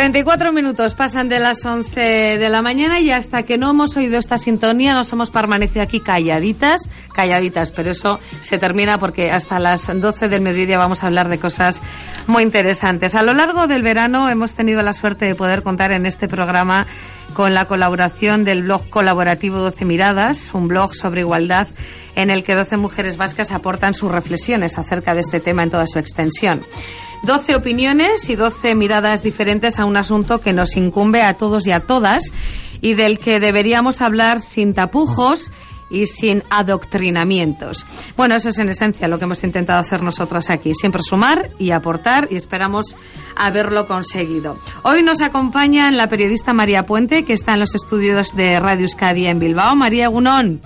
34 minutos pasan de las 11 de la mañana y hasta que no hemos oído esta sintonía nos hemos permanecido aquí calladitas, calladitas, pero eso se termina porque hasta las 12 del mediodía vamos a hablar de cosas muy interesantes. A lo largo del verano hemos tenido la suerte de poder contar en este programa con la colaboración del blog colaborativo 12 Miradas, un blog sobre igualdad en el que 12 mujeres vascas aportan sus reflexiones acerca de este tema en toda su extensión. 12 opiniones y 12 miradas diferentes a un asunto que nos incumbe a todos y a todas y del que deberíamos hablar sin tapujos y sin adoctrinamientos. Bueno, eso es en esencia lo que hemos intentado hacer nosotras aquí, siempre sumar y aportar y esperamos haberlo conseguido. Hoy nos acompaña la periodista María Puente, que está en los estudios de Radio Euskadi en Bilbao. María Gunón.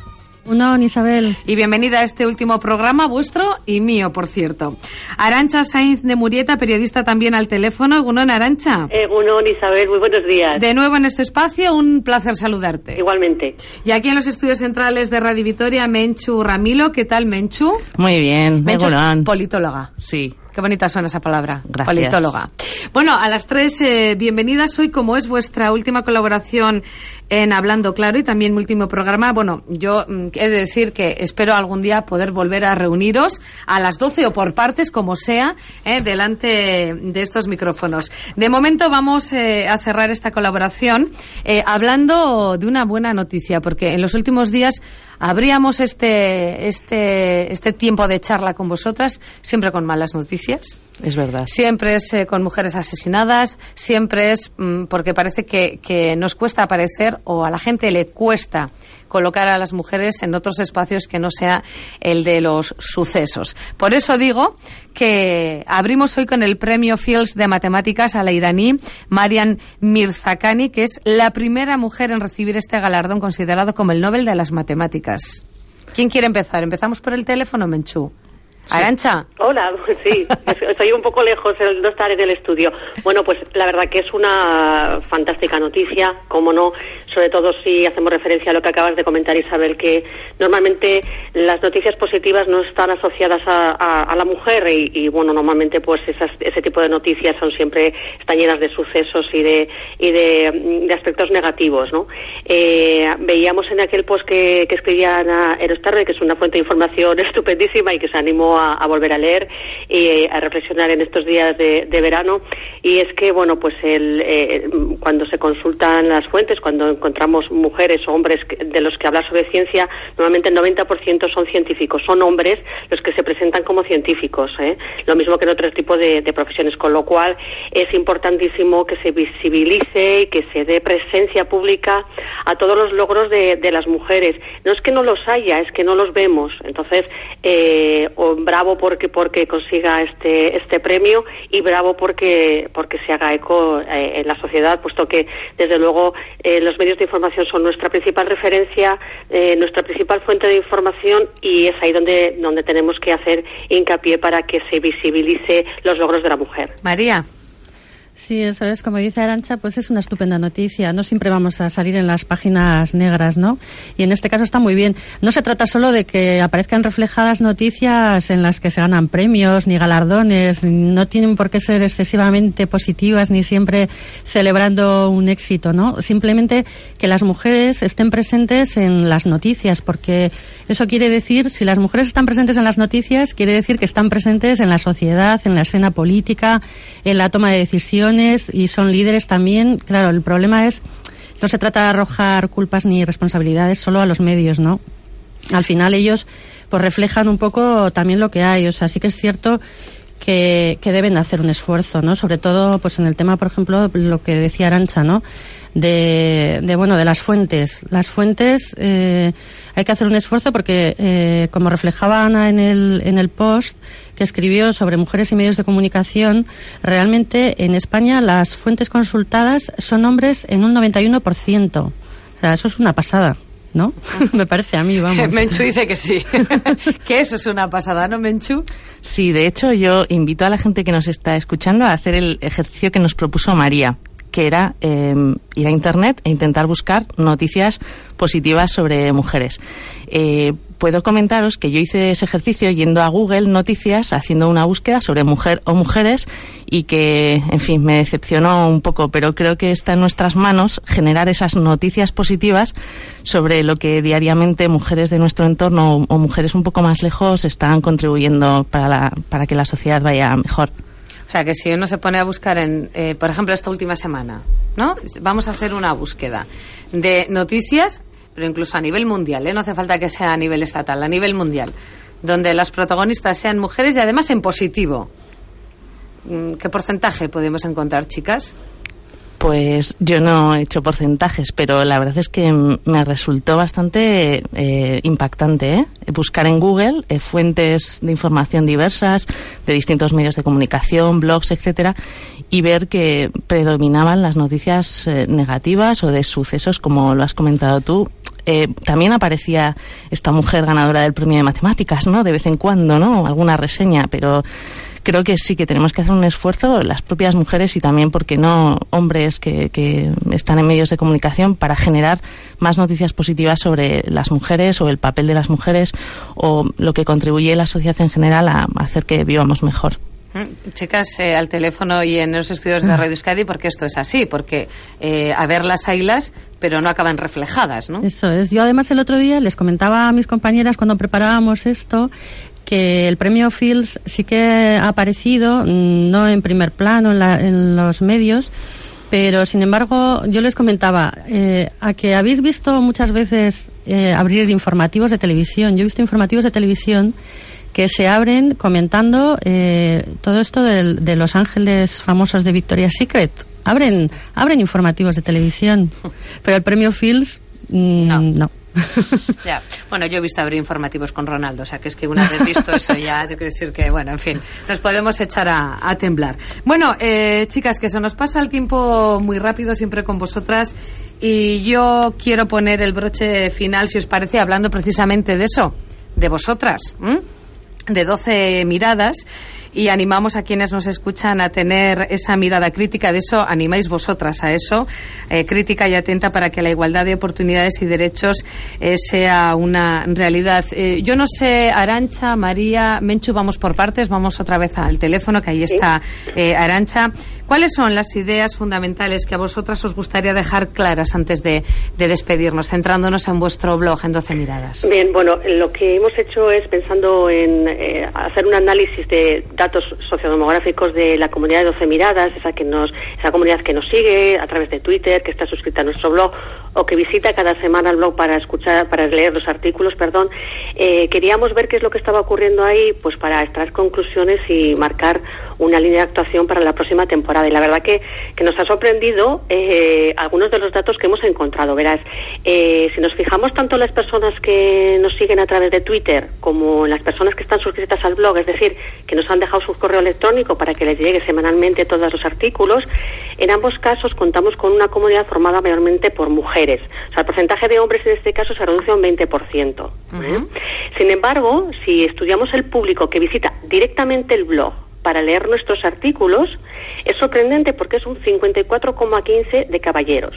Unón, Isabel. Y bienvenida a este último programa, vuestro y mío, por cierto. Arancha Sainz de Murieta, periodista también al teléfono. Unón, Arancha. Eh, Unón, Isabel, muy buenos días. De nuevo en este espacio, un placer saludarte. Igualmente. Y aquí en los estudios centrales de Radio Vitoria, Menchu Ramilo. ¿Qué tal, Menchu? Muy bien, Menchu muy es politóloga. Sí. Qué bonita suena esa palabra. Gracias. Politóloga. Bueno, a las tres, eh, bienvenidas hoy, como es vuestra última colaboración en Hablando Claro y también mi último programa. Bueno, yo mm, he de decir que espero algún día poder volver a reuniros a las 12 o por partes, como sea, eh, delante de estos micrófonos. De momento vamos eh, a cerrar esta colaboración eh, hablando de una buena noticia, porque en los últimos días abríamos este, este, este tiempo de charla con vosotras siempre con malas noticias. Es verdad. Siempre es eh, con mujeres asesinadas, siempre es mm, porque parece que, que nos cuesta aparecer o a la gente le cuesta colocar a las mujeres en otros espacios que no sea el de los sucesos. Por eso digo que abrimos hoy con el premio Fields de Matemáticas a la iraní Marian Mirzakani, que es la primera mujer en recibir este galardón considerado como el Nobel de las Matemáticas. ¿Quién quiere empezar? ¿Empezamos por el teléfono, Menchú? Arancha. Hola, sí, estoy un poco lejos no estar en el estudio. Bueno, pues la verdad que es una fantástica noticia, como no, sobre todo si hacemos referencia a lo que acabas de comentar, Isabel, que normalmente las noticias positivas no están asociadas a, a, a la mujer y, y, bueno, normalmente pues esas, ese tipo de noticias son siempre, están llenas de sucesos y de, y de, de aspectos negativos, ¿no? Eh, veíamos en aquel post que, que escribía Ana Erostarbe, que es una fuente de información estupendísima y que se animó a, volver a leer y a reflexionar en estos días de, de verano. Y es que, bueno, pues el, eh, cuando se consultan las fuentes, cuando encontramos mujeres o hombres de los que hablar sobre ciencia, normalmente el 90% son científicos, son hombres los que se presentan como científicos. ¿eh? Lo mismo que en otro tipo de, de profesiones, con lo cual es importantísimo que se visibilice y que se dé presencia pública a todos los logros de, de las mujeres. No es que no los haya, es que no los vemos. Entonces, eh, o bravo porque porque consiga este este premio y bravo porque porque se haga eco eh, en la sociedad puesto que desde luego eh, los medios de información son nuestra principal referencia eh, nuestra principal fuente de información y es ahí donde donde tenemos que hacer hincapié para que se visibilice los logros de la mujer. María Sí, eso es, como dice Arancha, pues es una estupenda noticia. No siempre vamos a salir en las páginas negras, ¿no? Y en este caso está muy bien. No se trata solo de que aparezcan reflejadas noticias en las que se ganan premios ni galardones. No tienen por qué ser excesivamente positivas ni siempre celebrando un éxito, ¿no? Simplemente que las mujeres estén presentes en las noticias, porque eso quiere decir, si las mujeres están presentes en las noticias, quiere decir que están presentes en la sociedad, en la escena política, en la toma de decisiones y son líderes también. Claro, el problema es, no se trata de arrojar culpas ni responsabilidades solo a los medios, ¿no? Al final ellos pues reflejan un poco también lo que hay. O sea, sí que es cierto que, que, deben hacer un esfuerzo, ¿no? Sobre todo, pues en el tema, por ejemplo, lo que decía Arancha, ¿no? De, de bueno, de las fuentes. Las fuentes, eh, hay que hacer un esfuerzo porque, eh, como reflejaba Ana en el, en el post que escribió sobre mujeres y medios de comunicación, realmente en España las fuentes consultadas son hombres en un 91%. O sea, eso es una pasada. ¿No? Me parece a mí, vamos. Menchu dice que sí. que eso es una pasada, ¿no, Menchu? Sí, de hecho yo invito a la gente que nos está escuchando a hacer el ejercicio que nos propuso María que era eh, ir a Internet e intentar buscar noticias positivas sobre mujeres. Eh, puedo comentaros que yo hice ese ejercicio yendo a Google Noticias, haciendo una búsqueda sobre mujer o mujeres y que, en fin, me decepcionó un poco, pero creo que está en nuestras manos generar esas noticias positivas sobre lo que diariamente mujeres de nuestro entorno o, o mujeres un poco más lejos están contribuyendo para, la, para que la sociedad vaya mejor. O sea, que si uno se pone a buscar, en, eh, por ejemplo, esta última semana, ¿no? Vamos a hacer una búsqueda de noticias, pero incluso a nivel mundial, ¿eh? No hace falta que sea a nivel estatal, a nivel mundial, donde las protagonistas sean mujeres y además en positivo. Mm, ¿Qué porcentaje podemos encontrar, chicas? Pues yo no he hecho porcentajes, pero la verdad es que me resultó bastante eh, impactante ¿eh? buscar en Google eh, fuentes de información diversas de distintos medios de comunicación, blogs, etcétera, y ver que predominaban las noticias eh, negativas o de sucesos, como lo has comentado tú. Eh, también aparecía esta mujer ganadora del premio de matemáticas, ¿no? De vez en cuando, ¿no? Alguna reseña, pero creo que sí que tenemos que hacer un esfuerzo las propias mujeres y también, porque no, hombres que, que, están en medios de comunicación para generar más noticias positivas sobre las mujeres o el papel de las mujeres o lo que contribuye la sociedad en general a hacer que vivamos mejor. Chicas, eh, al teléfono y en los estudios de Radio Euskadi, porque esto es así, porque eh, a ver las ailas, pero no acaban reflejadas, ¿no? Eso es. Yo además el otro día les comentaba a mis compañeras cuando preparábamos esto que el premio Fields sí que ha aparecido, no en primer plano en, la, en los medios, pero sin embargo yo les comentaba eh, a que habéis visto muchas veces eh, abrir informativos de televisión. Yo he visto informativos de televisión que se abren comentando eh, todo esto de, de, los ángeles famosos de Victoria's Secret. Abren, abren informativos de televisión, pero el premio Fields mmm, no. no. ya. Bueno, yo he visto abrir informativos con Ronaldo, o sea que es que una vez visto eso ya, tengo que decir que, bueno, en fin, nos podemos echar a, temblar. Bueno, eh, chicas, que se nos pasa el tiempo muy rápido siempre con vosotras y yo quiero poner el broche final, si os parece, hablando precisamente de eso, de vosotras, de 12 miradas y animamos a quienes nos escuchan a tener esa mirada crítica. De eso animáis vosotras a eso, eh, crítica y atenta para que la igualdad de oportunidades y derechos eh, sea una realidad. Eh, yo no sé, Arancha, María, Menchu, vamos por partes, vamos otra vez al teléfono, que ahí está Arancha. ¿Cuáles son las ideas fundamentales que a vosotras os gustaría dejar claras antes de, de despedirnos, centrándonos en vuestro blog en 12 miradas? Bien, bueno, lo que hemos hecho es pensando en hacer un análisis de datos sociodemográficos de la comunidad de 12 miradas, esa que nos, esa comunidad que nos sigue a través de Twitter, que está suscrita a nuestro blog o que visita cada semana el blog para escuchar, para leer los artículos, perdón, eh, queríamos ver qué es lo que estaba ocurriendo ahí, pues para extraer conclusiones y marcar una línea de actuación para la próxima temporada. Y la verdad que, que nos ha sorprendido eh, algunos de los datos que hemos encontrado. Verás, eh, si nos fijamos tanto en las personas que nos siguen a través de Twitter como en las personas que están suscritas al blog, es decir, que nos han dejado su correo electrónico para que les llegue semanalmente todos los artículos, en ambos casos contamos con una comunidad formada mayormente por mujeres. O sea, el porcentaje de hombres en este caso se reduce a un 20%. Uh -huh. Sin embargo, si estudiamos el público que visita directamente el blog para leer nuestros artículos, es sorprendente porque es un 54,15 de caballeros.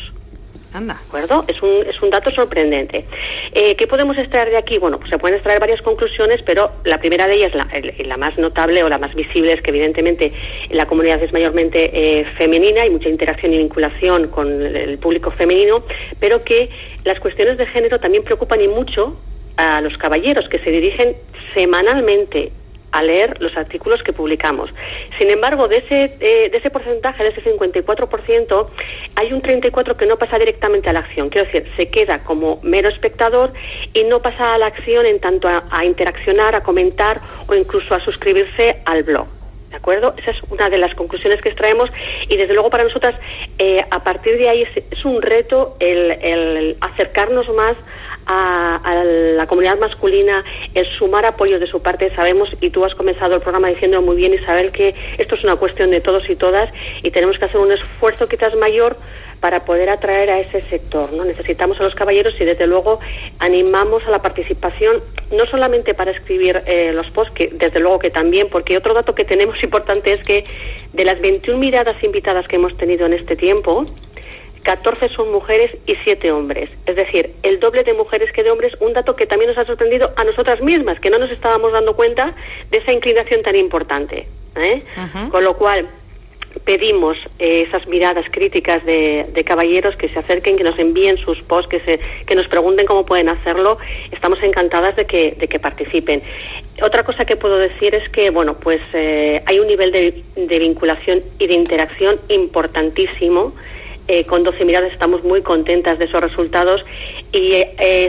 ¿De acuerdo? Es un, es un dato sorprendente. Eh, ¿Qué podemos extraer de aquí? Bueno, pues se pueden extraer varias conclusiones, pero la primera de ellas, la, más notable o la más visible, es que evidentemente la comunidad es mayormente eh, femenina, hay mucha interacción y vinculación con el público femenino, pero que las cuestiones de género también preocupan y mucho a los caballeros que se dirigen semanalmente a leer los artículos que publicamos. Sin embargo, de ese, eh, de ese porcentaje, de ese 54%, hay un 34% que no pasa directamente a la acción. Quiero decir, se queda como mero espectador y no pasa a la acción en tanto a, a interaccionar, a comentar o incluso a suscribirse al blog. ¿De acuerdo? Esa es una de las conclusiones que extraemos y desde luego para nosotras eh, a partir de ahí es, un reto el, acercarnos más a, la comunidad masculina, el sumar apoyo de su parte. Sabemos, y tú has comenzado el programa diciendo muy bien, Isabel, que esto es una cuestión de todos y todas y tenemos que hacer un esfuerzo quizás mayor para poder atraer a ese sector. ¿no? Necesitamos a los caballeros y desde luego animamos a la participación, no solamente para escribir eh, los posts, que desde luego que también, porque otro dato que tenemos importante es que de las 21 miradas invitadas que hemos tenido en este tiempo, 14 son mujeres y 7 hombres. Es decir, el doble de mujeres que de hombres, un dato que también nos ha sorprendido a nosotras mismas, que no nos estábamos dando cuenta de esa inclinación tan importante. ¿eh? Con lo cual, pedimos eh, esas miradas críticas de, caballeros que se acerquen, que nos envíen sus posts, que, se, que nos pregunten cómo pueden hacerlo. Estamos encantadas de que, de que participen. Otra cosa que puedo decir es que, bueno, pues eh, hay un nivel de, vinculación y de interacción importantísimo. Eh, con 12 miradas estamos muy contentas de esos resultados y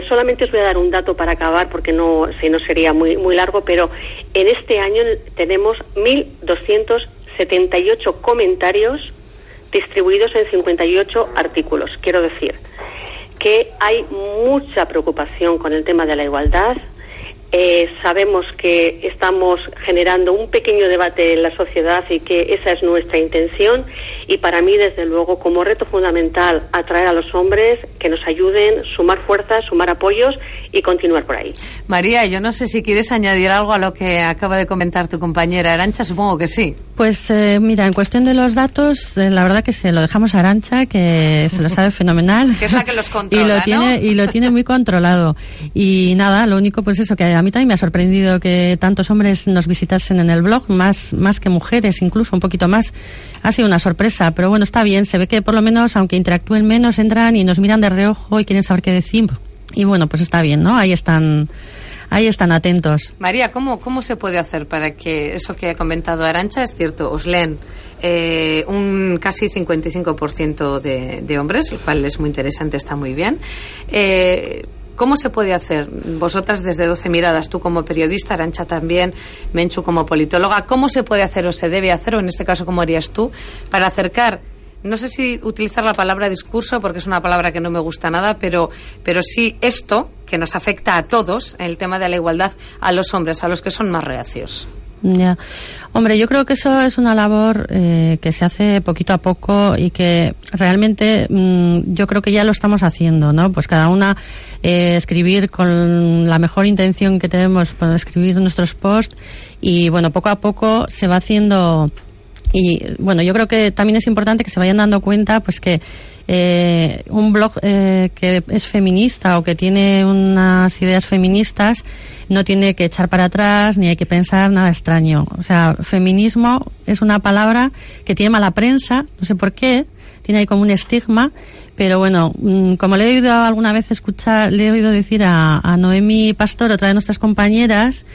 solamente os voy a dar un dato para acabar porque no, si no sería muy, muy largo, pero en este año tenemos 1.200 78 comentarios distribuidos en 58 artículos. Quiero decir que hay mucha preocupación con el tema de la igualdad. Eh, sabemos que estamos generando un pequeño debate en la sociedad y que esa es nuestra intención y para mí, desde luego, como reto fundamental, atraer a los hombres que nos ayuden, sumar fuerzas, sumar apoyos y continuar por ahí. María, yo no sé si quieres añadir algo a lo que acaba de comentar tu compañera Arancha, supongo que sí. Pues eh, mira, en cuestión de los datos, eh, la verdad que se lo dejamos a Arancha, que se lo sabe fenomenal. que es la que los controla, y lo tiene Y lo tiene muy controlado. Y nada, lo único pues eso, que a mí también me ha sorprendido que tantos hombres nos visitasen en el blog, más, más que mujeres, incluso un poquito más. Ha sido una sorpresa pero bueno, está bien, se ve que por lo menos, aunque interactúen menos, entran y nos miran de reojo y quieren saber qué decimos. Y bueno, pues está bien, ¿no? Ahí están ahí están atentos. María, ¿cómo, ¿cómo se puede hacer para que eso que ha comentado Arancha es cierto? Os leen eh, un casi 55% de, de hombres, lo cual es muy interesante, está muy bien. Eh, ¿Cómo se puede hacer? Vosotras desde 12 miradas, tú como periodista, Arancha también, Menchu como politóloga, ¿cómo se puede hacer o se debe hacer, o en este caso, cómo harías tú, para acercar no sé si utilizar la palabra discurso porque es una palabra que no me gusta nada, pero, pero sí esto que nos afecta a todos, el tema de la igualdad, a los hombres, a los que son más reacios. Ya. Hombre, yo creo que eso es una labor eh, que se hace poquito a poco y que realmente mm, yo creo que ya lo estamos haciendo, ¿no? Pues cada una eh, escribir con la mejor intención que tenemos, pues escribir nuestros posts y bueno, poco a poco se va haciendo y bueno, yo creo que también es importante que se vayan dando cuenta pues que eh, un blog eh, que es feminista o que tiene unas ideas feministas no tiene que echar para atrás ni hay que pensar nada extraño. O sea, feminismo es una palabra que tiene mala prensa, no sé por qué, tiene ahí como un estigma, pero bueno, mm, como le he oído alguna vez escuchar, le he oído decir a, a Noemi Pastor, otra de nuestras compañeras,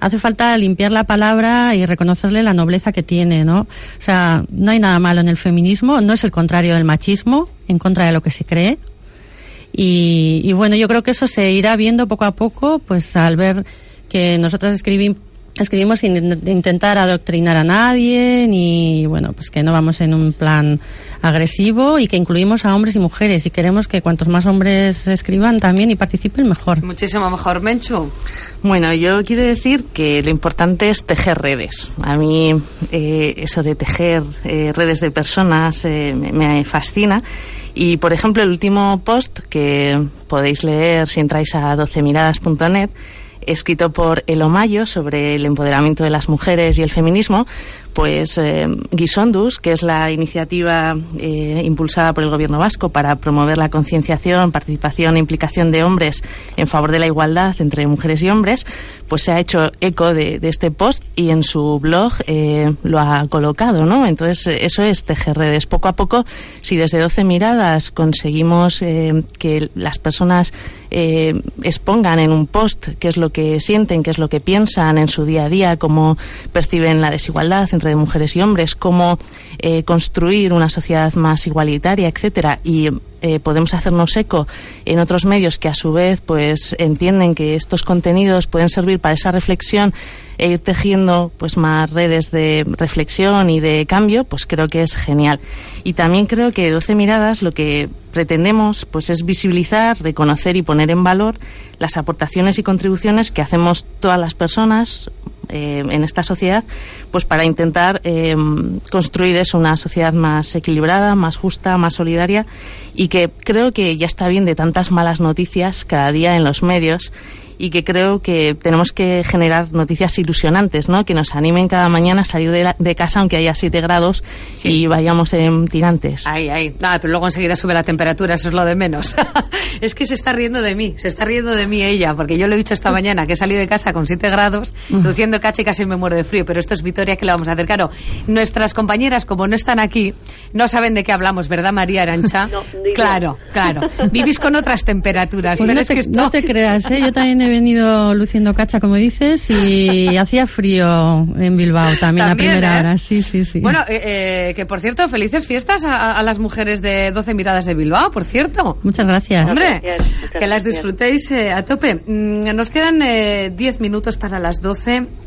hace falta limpiar la palabra y reconocerle la nobleza que tiene, ¿no? O sea, no hay nada malo en el feminismo, no es el contrario del machismo, en contra de lo que se cree. Y, y bueno, yo creo que eso se irá viendo poco a poco, pues al ver que nosotras escribimos escribimos sin intentar adoctrinar a nadie, ni bueno, pues que no vamos en un plan agresivo y que incluimos a hombres y mujeres y queremos que cuantos más hombres escriban también y participen mejor. Muchísimo mejor, Menchu. Bueno, yo quiero decir que lo importante es tejer redes. A mí eh, eso de tejer eh, redes de personas eh, me fascina. Y, por ejemplo, el último post que podéis leer si entráis a 12miradas.net escrito por Elo Mayo sobre el empoderamiento de las mujeres y el feminismo, pues eh, Guisondus, que es la iniciativa eh, impulsada por el Gobierno vasco para promover la concienciación, participación e implicación de hombres en favor de la igualdad entre mujeres y hombres, pues se ha hecho eco de, este post y en su blog eh, lo ha colocado, ¿no? Entonces eso es tejer redes. Poco a poco, si desde 12 miradas conseguimos que las personas expongan en un post qué es lo que sienten, qué es lo que piensan en su día a día, cómo perciben la desigualdad de mujeres y hombres, cómo eh, construir una sociedad más igualitaria, etcétera, y eh, podemos hacernos eco en otros medios que a su vez pues entienden que estos contenidos pueden servir para esa reflexión e ir tejiendo pues más redes de reflexión y de cambio, pues creo que es genial. Y también creo que 12 miradas lo que pretendemos pues es visibilizar, reconocer y poner en valor las aportaciones y contribuciones que hacemos todas las personas eh, en esta sociedad, pues para intentar eh, construir eso, una sociedad más equilibrada, más justa, más solidaria y que creo que ya está bien de tantas malas noticias cada día en los medios y que creo que tenemos que generar noticias ilusionantes, ¿no? Que nos animen cada mañana a salir de, casa aunque haya 7 grados y vayamos en tirantes. Ay, ay, nada, pero luego enseguida sube la temperatura, eso es lo de menos. es que se está riendo de mí, se está riendo de mí ella, porque yo lo he dicho esta mañana, que he salido de casa con 7 grados, luciendo cacha y casi me muero de frío, pero esto es Vitoria que le vamos a hacer. Claro, nuestras compañeras, como no están aquí, no saben de qué hablamos, ¿verdad, María Arancha? claro, claro. Vivís con otras temperaturas. Pues no, te, que no te creas, ¿eh? yo también he venido luciendo cacha, como dices, y hacía frío en Bilbao también, la primera ¿eh? hora. Sí, sí, sí. Bueno, eh, eh, que por cierto, felices fiestas a, las mujeres de 12 miradas de Bilbao, por cierto. Muchas gracias. Hombre, que las disfrutéis a tope. Mm, nos quedan 10 minutos para las 12.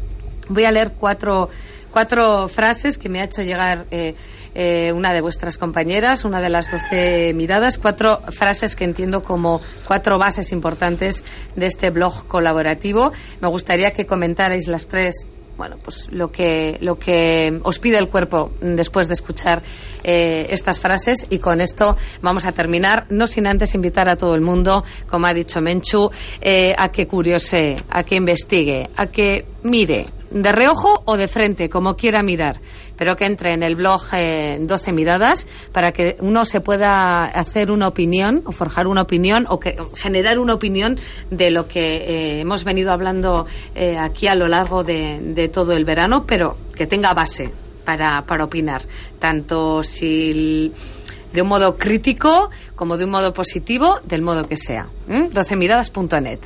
Voy a leer cuatro, cuatro frases que me ha hecho llegar eh, una de vuestras compañeras, una de las doce miradas, cuatro frases que entiendo como cuatro bases importantes de este blog colaborativo. Me gustaría que comentarais las tres bueno, pues lo que, lo que os pide el cuerpo después de escuchar eh, estas frases y con esto vamos a terminar, no sin antes invitar a todo el mundo, como ha dicho Menchu, eh, a que curiose, a que investigue, a que mire, de reojo o de frente, como quiera mirar pero que entre en el blog 12 eh, miradas para que uno se pueda hacer una opinión o forjar una opinión o que, generar una opinión de lo que eh, hemos venido hablando eh, aquí a lo largo de, todo el verano, pero que tenga base para, para opinar, tanto si de un modo crítico como de un modo positivo, del modo que sea. 12miradas.net.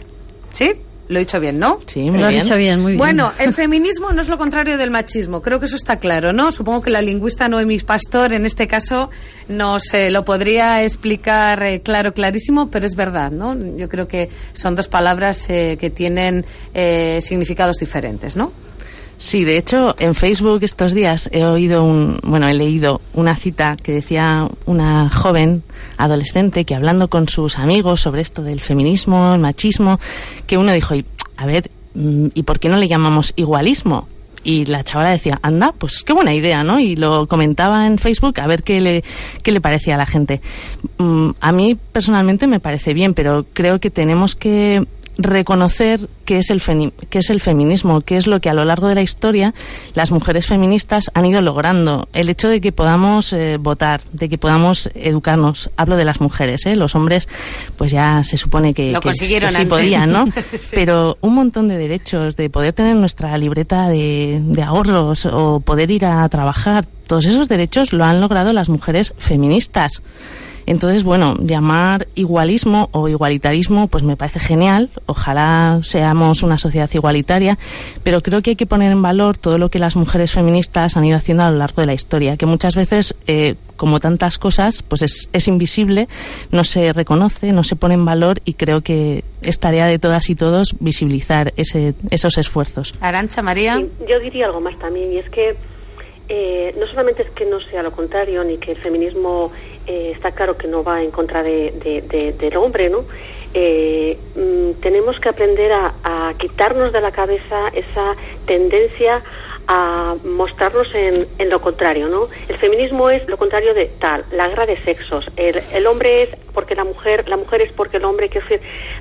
¿Sí? Lo he dicho bien, ¿no? Sí, lo has dicho bien, muy bien. Bueno, el feminismo no es lo contrario del machismo. Creo que eso está claro, ¿no? Supongo que la lingüista Noemi Pastor, en este caso, nos eh, lo podría explicar eh, claro, clarísimo, pero es verdad, ¿no? Yo creo que son dos palabras eh, que tienen significados diferentes, ¿no? Sí, de hecho, en Facebook estos días he oído un, bueno, he leído una cita que decía una joven adolescente que hablando con sus amigos sobre esto del feminismo, el machismo, que uno dijo, a ver, mm, ¿y por qué no le llamamos igualismo? Y la chavala decía, anda, pues qué buena idea, ¿no? Y lo comentaba en Facebook a ver qué le, qué le parecía a la gente. Mm, a mí personalmente me parece bien, pero creo que tenemos que reconocer qué es, el qué es el feminismo, qué es lo que a lo largo de la historia las mujeres feministas han ido logrando. El hecho de que podamos eh, votar, de que podamos educarnos. Hablo de las mujeres, ¿eh? Los hombres, pues ya se supone que, sí podían, ¿no? Pero un montón de derechos, de poder tener nuestra libreta de, de ahorros o poder ir a trabajar, todos esos derechos lo han logrado las mujeres feministas. Entonces, bueno, llamar igualismo o igualitarismo, pues me parece genial. Ojalá seamos una sociedad igualitaria, pero creo que hay que poner en valor todo lo que las mujeres feministas han ido haciendo a lo largo de la historia, que muchas veces, eh, como tantas cosas, pues es, invisible, no se reconoce, no se pone en valor y creo que es tarea de todas y todos visibilizar ese, esos esfuerzos. Arancha, María. yo diría algo más también, y es que eh, no solamente es que no sea lo contrario, ni que el feminismo eh, está claro que no va en contra de, del hombre, ¿no? Eh, mm, tenemos que aprender a, quitarnos de la cabeza esa tendencia a mostrarnos en, en, lo contrario, ¿no? El feminismo es lo contrario de tal, la guerra de sexos. El, el hombre es porque la mujer, la mujer es porque el hombre. Que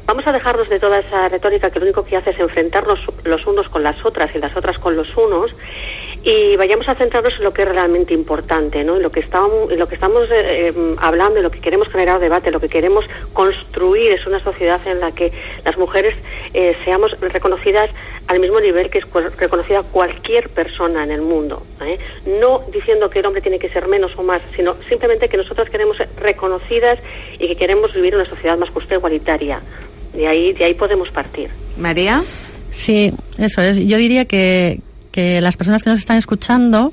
vamos a dejarnos de toda esa retórica que lo único que hace es enfrentarnos los unos con las otras y las otras con los unos y vayamos a centrarnos en lo que es realmente importante, ¿no? En lo que estamos, en lo que estamos eh, eh, hablando, en lo que queremos generar debate, lo que queremos construir es una sociedad en la que las mujeres eh, seamos reconocidas al mismo nivel que es reconocida cualquier persona en el mundo. No diciendo que el hombre tiene que ser menos o más, sino simplemente que nosotras queremos ser reconocidas y que queremos vivir una sociedad más justa e igualitaria. De ahí, de ahí podemos partir. María. Sí, eso es. Yo diría que, que las personas que nos están escuchando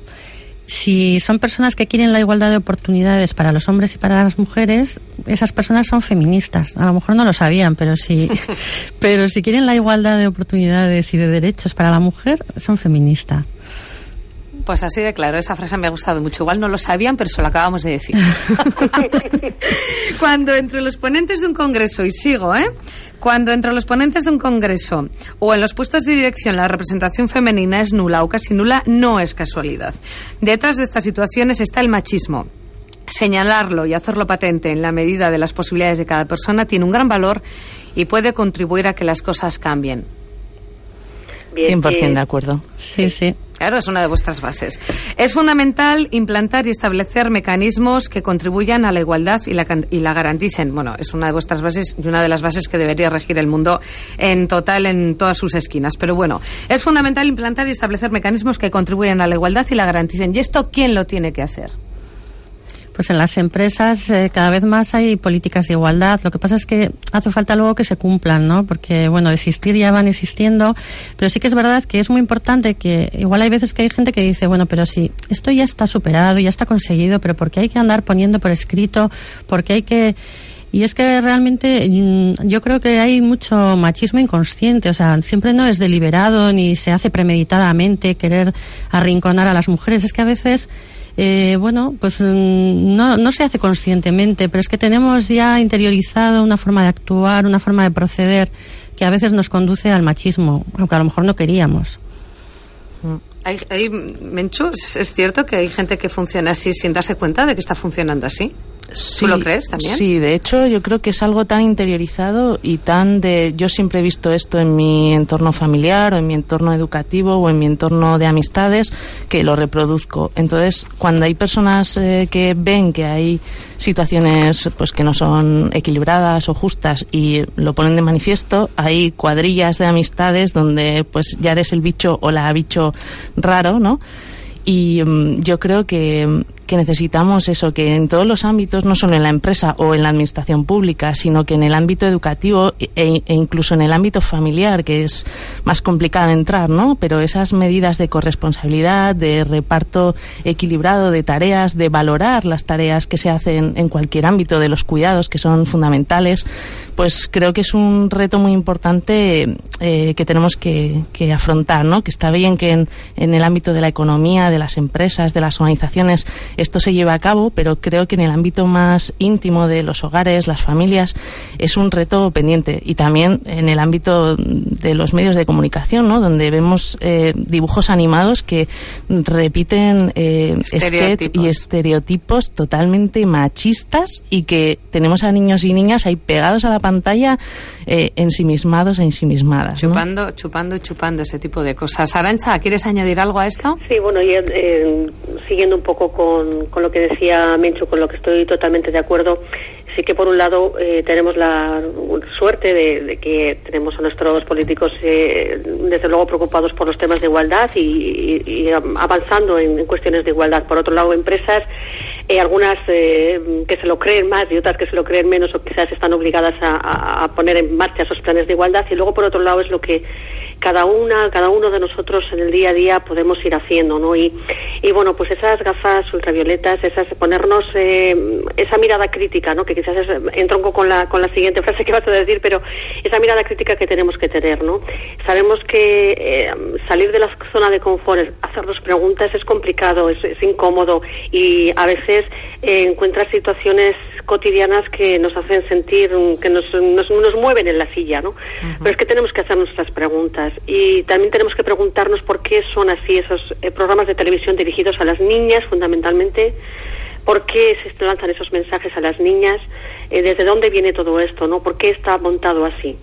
si son personas que quieren la igualdad de oportunidades para los hombres y para las mujeres, esas personas son feministas. A lo mejor no lo sabían, pero si, pero si quieren la igualdad de oportunidades y de derechos para la mujer, son feministas. Pues así de claro, esa frase me ha gustado mucho. Igual no lo sabían, pero se lo acabamos de decir. Cuando entre los ponentes de un congreso, y sigo, ¿eh? Cuando entre los ponentes de un congreso o en los puestos de dirección la representación femenina es nula o casi nula, no es casualidad. Detrás de estas situaciones está el machismo. Señalarlo y hacerlo patente en la medida de las posibilidades de cada persona tiene un gran valor y puede contribuir a que las cosas cambien. 100% de acuerdo. Sí, sí. Claro, es una de vuestras bases. Es fundamental implantar y establecer mecanismos que contribuyan a la igualdad y la, y la garanticen. Bueno, es una de vuestras bases y una de las bases que debería regir el mundo en total en todas sus esquinas. Pero bueno, es fundamental implantar y establecer mecanismos que contribuyan a la igualdad y la garanticen. ¿Y esto quién lo tiene que hacer? Pues en las empresas eh, cada vez más hay políticas de igualdad. Lo que pasa es que hace falta luego que se cumplan, ¿no? Porque, bueno, existir ya van existiendo, pero sí que es verdad que es muy importante que, igual hay veces que hay gente que dice, bueno, pero si esto ya está superado, ya está conseguido, pero ¿por qué hay que andar poniendo por escrito? ¿Por qué hay que...? Y es que realmente mm, yo creo que hay mucho machismo inconsciente, o sea, siempre no es deliberado ni se hace premeditadamente querer arrinconar a las mujeres. Es que a veces eh, bueno, pues mm, no, no se hace conscientemente, pero es que tenemos ya interiorizado una forma de actuar, una forma de proceder que a veces nos conduce al machismo, aunque a lo mejor no queríamos. Hay, hay Menchu, ¿es cierto que hay gente que funciona así sin darse cuenta de que está funcionando así? Sí, lo crees también? Sí, de hecho yo creo que es algo tan interiorizado y tan de... Yo siempre he visto esto en mi entorno familiar o en mi entorno educativo o en mi entorno de amistades que lo reproduzco. Entonces, cuando hay personas eh, que ven que hay situaciones pues que no son equilibradas o justas y lo ponen de manifiesto, hay cuadrillas de amistades donde pues ya eres el bicho o la bicho raro, ¿no? Y mm, yo creo que, que necesitamos eso, que en todos los ámbitos, no solo en la empresa o en la administración pública, sino que en el ámbito educativo e, e incluso en el ámbito familiar, que es más complicado entrar, ¿no? Pero esas medidas de corresponsabilidad, de reparto equilibrado de tareas, de valorar las tareas que se hacen en cualquier ámbito de los cuidados, que son fundamentales, pues creo que es un reto muy importante eh, que tenemos que, que, afrontar, ¿no? Que está bien que en, el ámbito de la economía, las empresas, de las organizaciones, esto se lleva a cabo, pero creo que en el ámbito más íntimo de los hogares, las familias, es un reto pendiente. Y también en el ámbito de los medios de comunicación, ¿no? donde vemos eh, dibujos animados que repiten eh, sketch y estereotipos totalmente machistas y que tenemos a niños y niñas ahí pegados a la pantalla eh, ensimismados e ensimismadas. Chupando, chupando y chupando ese tipo de cosas. Arancha, ¿quieres añadir algo a esto? Sí, bueno, y, eh, siguiendo un poco con con, lo que decía Mencho, con lo que estoy totalmente de acuerdo. Sí que por un lado eh, tenemos la suerte de, que tenemos a nuestros políticos eh, desde luego preocupados por los temas de igualdad y, avanzando en, cuestiones de igualdad. Por otro lado, empresas eh, algunas que se lo creen más y otras que se lo creen menos o quizás están obligadas a, poner en marcha esos planes de igualdad y luego por otro lado es lo que cada una, cada uno de nosotros en el día a día podemos ir haciendo, ¿no? Y, y bueno, pues esas gafas ultravioletas, esas ponernos eh, esa mirada crítica, ¿no? Que quizás es, entronco con la, con la siguiente frase que vas a decir, pero esa mirada crítica que tenemos que tener, ¿no? Sabemos que eh, salir de la zona de confort, hacernos preguntas es complicado, es, es incómodo y a veces eh, encuentras situaciones cotidianas que nos hacen sentir, que nos, nos, nos mueven en la silla, ¿no? Pero es que tenemos que hacer nuestras preguntas y también tenemos que preguntarnos por qué son así esos eh, programas de televisión dirigidos a las niñas fundamentalmente, por qué se lanzan esos mensajes a las niñas, eh, desde dónde viene todo esto, ¿no? ¿Por qué está montado así?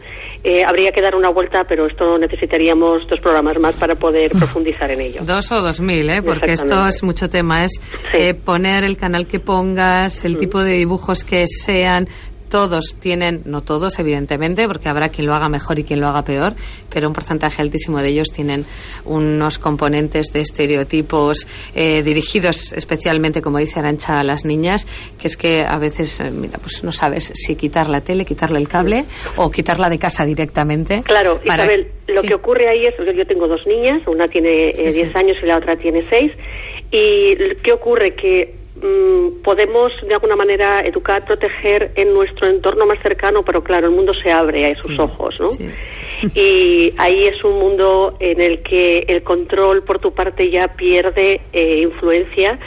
Eh, habría que dar una vuelta, pero esto necesitaríamos dos programas más para poder profundizar en ello. Dos o dos mil, ¿eh? Porque esto es mucho tema. Es eh, poner el canal que pongas, el tipo de dibujos que sean, todos tienen, no todos evidentemente, porque habrá quien lo haga mejor y quien lo haga peor, pero un porcentaje altísimo de ellos tienen unos componentes de estereotipos eh, dirigidos especialmente, como dice Arancha, a las niñas, que es que a veces, eh, mira, pues no sabes si quitar la tele, quitarle el cable o quitarla de casa directamente. Claro, Isabel, lo que ocurre ahí es, yo tengo dos niñas, una tiene 10 eh, años y la otra tiene 6 ¿Y qué ocurre? Que mm, podemos de alguna manera educar, proteger en nuestro entorno más cercano, pero claro, el mundo se abre a sus ojos, ¿no? Y ahí es un mundo en el que el control por tu parte ya pierde eh, influencia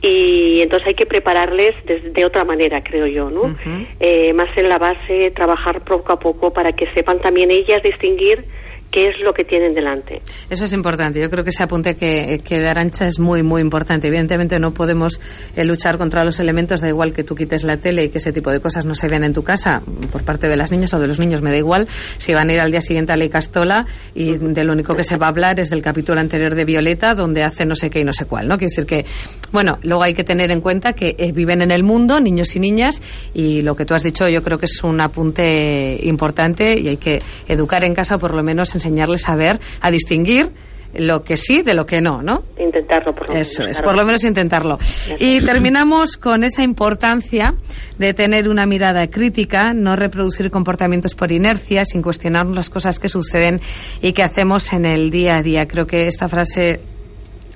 y entonces hay que prepararles de, otra manera, creo yo, ¿no? Eh, más en la base, trabajar poco a poco para que sepan también ellas distinguir qué es lo que tienen delante. Eso es importante. Yo creo que ese apunte que, que de Arancha es muy, muy importante. Evidentemente no podemos eh, luchar contra los elementos, da igual que tú quites la tele y que ese tipo de cosas no se vean en tu casa por parte de las niñas o de los niños, me da igual si van a ir al día siguiente a la Castola y de lo único que se va a hablar es del capítulo anterior de Violeta donde hace no sé qué y no sé cuál, ¿no? Quiere decir que, bueno, luego hay que tener en cuenta que eh, viven en el mundo, niños y niñas, y lo que tú has dicho yo creo que es un apunte importante y hay que educar en casa o por lo menos enseñarles a ver, a distinguir lo que sí de lo que no, ¿no? Intentarlo, por lo menos. Eso es, por lo menos intentarlo. Y terminamos con esa importancia de tener una mirada crítica, no reproducir comportamientos por inercia, sin cuestionar las cosas que suceden y que hacemos en el día a día. Creo que esta frase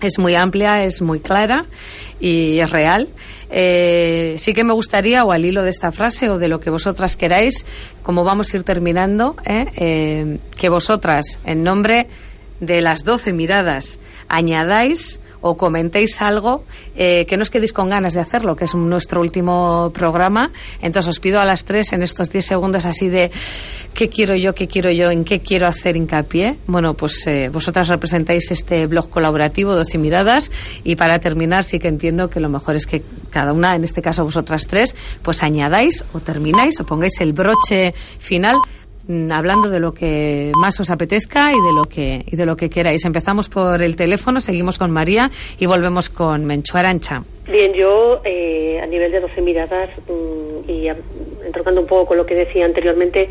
es muy amplia, es muy clara y es real. Eh, sí que me gustaría, o al hilo de esta frase, o de lo que vosotras queráis, como vamos a ir terminando, eh, eh, que vosotras, en nombre de las doce miradas, añadáis o comentéis algo, eh, que no os quedéis con ganas de hacerlo, que es nuestro último programa. Entonces os pido a las tres en estos diez segundos así de qué quiero yo, qué quiero yo, en qué quiero hacer hincapié. Bueno, pues eh, vosotras representáis este blog colaborativo, Doce Miradas, y para terminar sí que entiendo que lo mejor es que cada una, en este caso vosotras tres, pues añadáis o termináis o pongáis el broche final hablando de lo que más os apetezca y de lo que y de lo que queráis. Empezamos por el teléfono, seguimos con María y volvemos con Menchu Arancha. Bien, yo eh, a nivel de 12 miradas mm, y entrocando un poco con lo que decía anteriormente,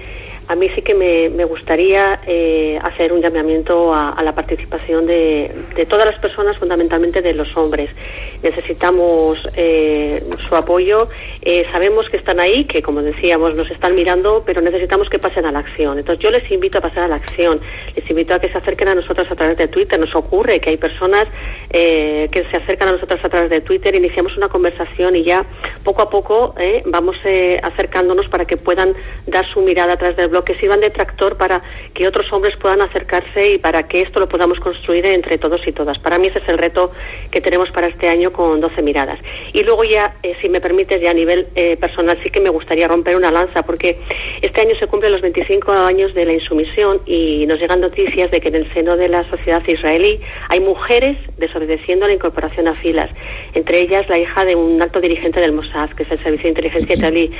a mí sí que me, gustaría eh, hacer un llamamiento a, la participación de, todas las personas, fundamentalmente de los hombres. Necesitamos eh, su apoyo. Eh, sabemos que están ahí, que como decíamos nos están mirando, pero necesitamos que pasen a la acción. Entonces yo les invito a pasar a la acción. Les invito a que se acerquen a nosotros a través de Twitter. Nos ocurre que hay personas que se acercan a nosotros a través de Twitter, iniciamos una conversación y ya poco a poco vamos acercándonos para que puedan dar su mirada a través del blog, que sirvan de tractor para que otros hombres puedan acercarse y para que esto lo podamos construir entre todos y todas. Para mí ese es el reto que tenemos para este año con 12 miradas. Y luego ya, eh, si me permites, ya a nivel eh, personal sí que me gustaría romper una lanza, porque este año se cumplen los 25 años de la insumisión y nos llegan noticias de que en el seno de la sociedad israelí hay mujeres desobedeciendo la incorporación a filas, entre ellas la hija de un alto dirigente del Mossad, que es el Servicio de Inteligencia israelí.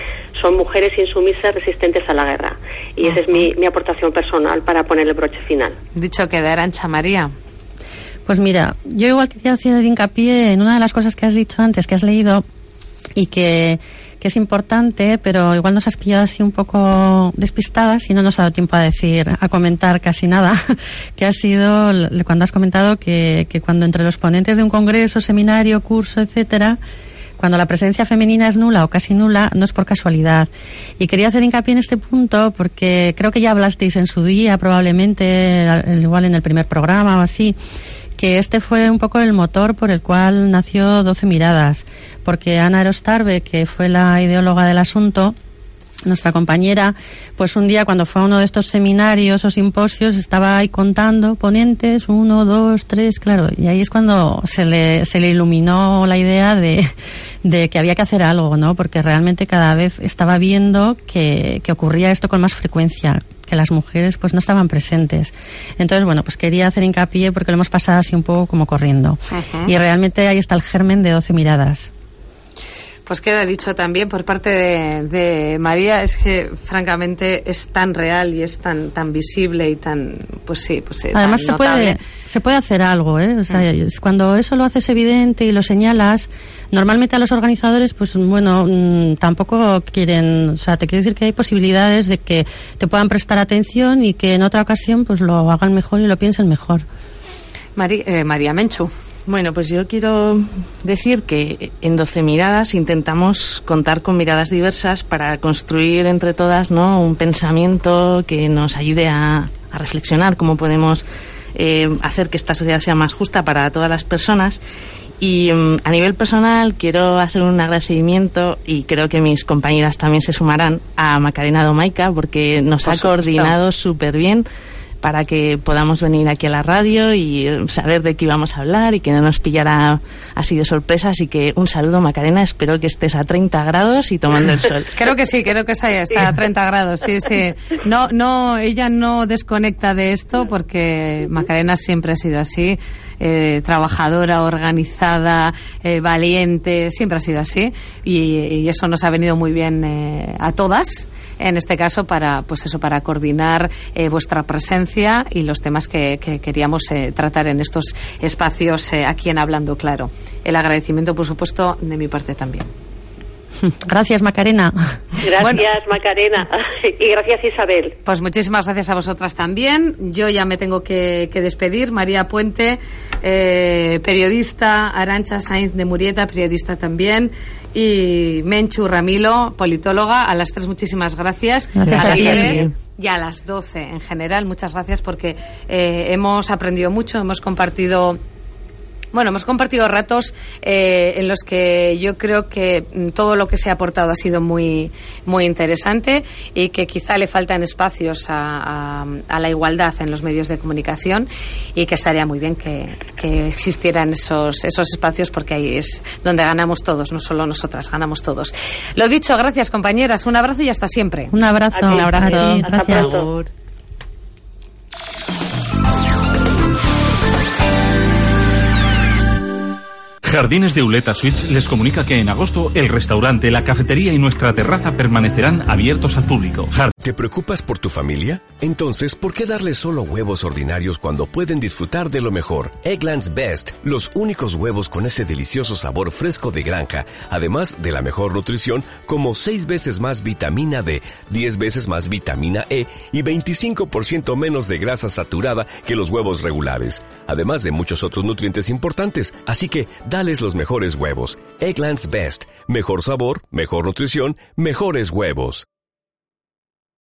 Son mujeres insumisas resistentes a la guerra. Y esa es mi, mi aportación personal para poner el broche final. Dicho que de Arancha María. Pues mira, yo igual quería hacer hincapié en una de las cosas que has dicho antes, que has leído y que, que, es importante, pero igual nos has pillado así un poco despistadas y no nos ha dado tiempo a decir, a comentar casi nada, que ha sido cuando has comentado que, que cuando entre los ponentes de un congreso, seminario, curso, etcétera, cuando la presencia femenina es nula o casi nula, no es por casualidad. Y quería hacer hincapié en este punto porque creo que ya hablasteis en su día, probablemente, igual en el primer programa o así, que este fue un poco el motor por el cual nació Doce Miradas, porque Ana Erostarbe, que fue la ideóloga del asunto, nuestra compañera, pues un día cuando fue a uno de estos seminarios o simposios estaba ahí contando ponentes, uno, dos, tres, claro, y ahí es cuando se le, se le iluminó la idea de, de que había que hacer algo, ¿no? Porque realmente cada vez estaba viendo que, que ocurría esto con más frecuencia, que las mujeres pues no estaban presentes. Entonces, bueno, pues quería hacer hincapié porque lo hemos pasado así un poco como corriendo. Y realmente ahí está el germen de 12 miradas. Pues queda dicho también por parte de, María, es que francamente es tan real y es tan tan visible y tan, pues sí, pues Además se puede, se puede hacer algo, ¿eh? O sea, mm. cuando eso lo haces evidente y lo señalas, normalmente a los organizadores, pues bueno, mm, tampoco quieren, o sea, te quiero decir que hay posibilidades de que te puedan prestar atención y que en otra ocasión pues lo hagan mejor y lo piensen mejor. Eh, María Menchu. Bueno, pues yo quiero decir que en 12 miradas intentamos contar con miradas diversas para construir entre todas ¿no? un pensamiento que nos ayude a, reflexionar cómo podemos eh, hacer que esta sociedad sea más justa para todas las personas Y mm, a nivel personal quiero hacer un agradecimiento y creo que mis compañeras también se sumarán a Macarena Domaica porque nos Por ha supuesto. coordinado súper bien para que podamos venir aquí a la radio y eh, saber de qué íbamos a hablar y que no nos pillara así de sorpresa. Así que un saludo Macarena, espero que estés a 30 grados y tomando el sol. Creo que sí, creo que está a 30 grados, sí, sí. No, no, ella no desconecta de esto porque Macarena siempre ha sido así, eh, trabajadora, organizada, eh, valiente, siempre ha sido así y, y eso nos ha venido muy bien eh, a todas. En este caso, para pues eso, para coordinar eh, vuestra presencia y los temas que, que queríamos eh, tratar en estos espacios eh, aquí en Hablando Claro. El agradecimiento, por supuesto, de mi parte también. Gracias, Macarena. Gracias, Bueno. Macarena. Y gracias, Isabel. Pues muchísimas gracias a vosotras también. Yo ya me tengo que, que despedir. María Puente, eh, periodista, Arancha Sainz de Murieta, periodista también, y Menchu Ramilo, politóloga. A las tres muchísimas gracias. Gracias a a las tres y a las doce en general. Muchas gracias porque eh, hemos aprendido mucho, hemos compartido bueno, hemos compartido ratos eh, en los que yo creo que mm, todo lo que se ha aportado ha sido muy, muy interesante y que quizá le faltan espacios a, a- a la igualdad en los medios de comunicación y que estaría muy bien que, que existieran esos, esos espacios porque ahí es donde ganamos todos, no solo nosotras, ganamos todos. Lo dicho, gracias compañeras, un abrazo y hasta siempre. Un abrazo. Un abrazo. Ti, Hasta gracias. pronto. Jardines de Uleta Suites les comunica que en agosto el restaurante, la cafetería y nuestra terraza permanecerán abiertos al público. ¿Te preocupas por tu familia? Entonces, ¿por qué darles solo huevos ordinarios cuando pueden disfrutar de lo mejor? Eggland's Best, los únicos huevos con ese delicioso sabor fresco de granja, además de la mejor nutrición, como 6 veces más vitamina D, 10 veces más vitamina E y 25% menos de grasa saturada que los huevos regulares, además de muchos otros nutrientes importantes. Así que, dales los mejores huevos. Eggland's Best, mejor sabor, mejor nutrición, mejores huevos.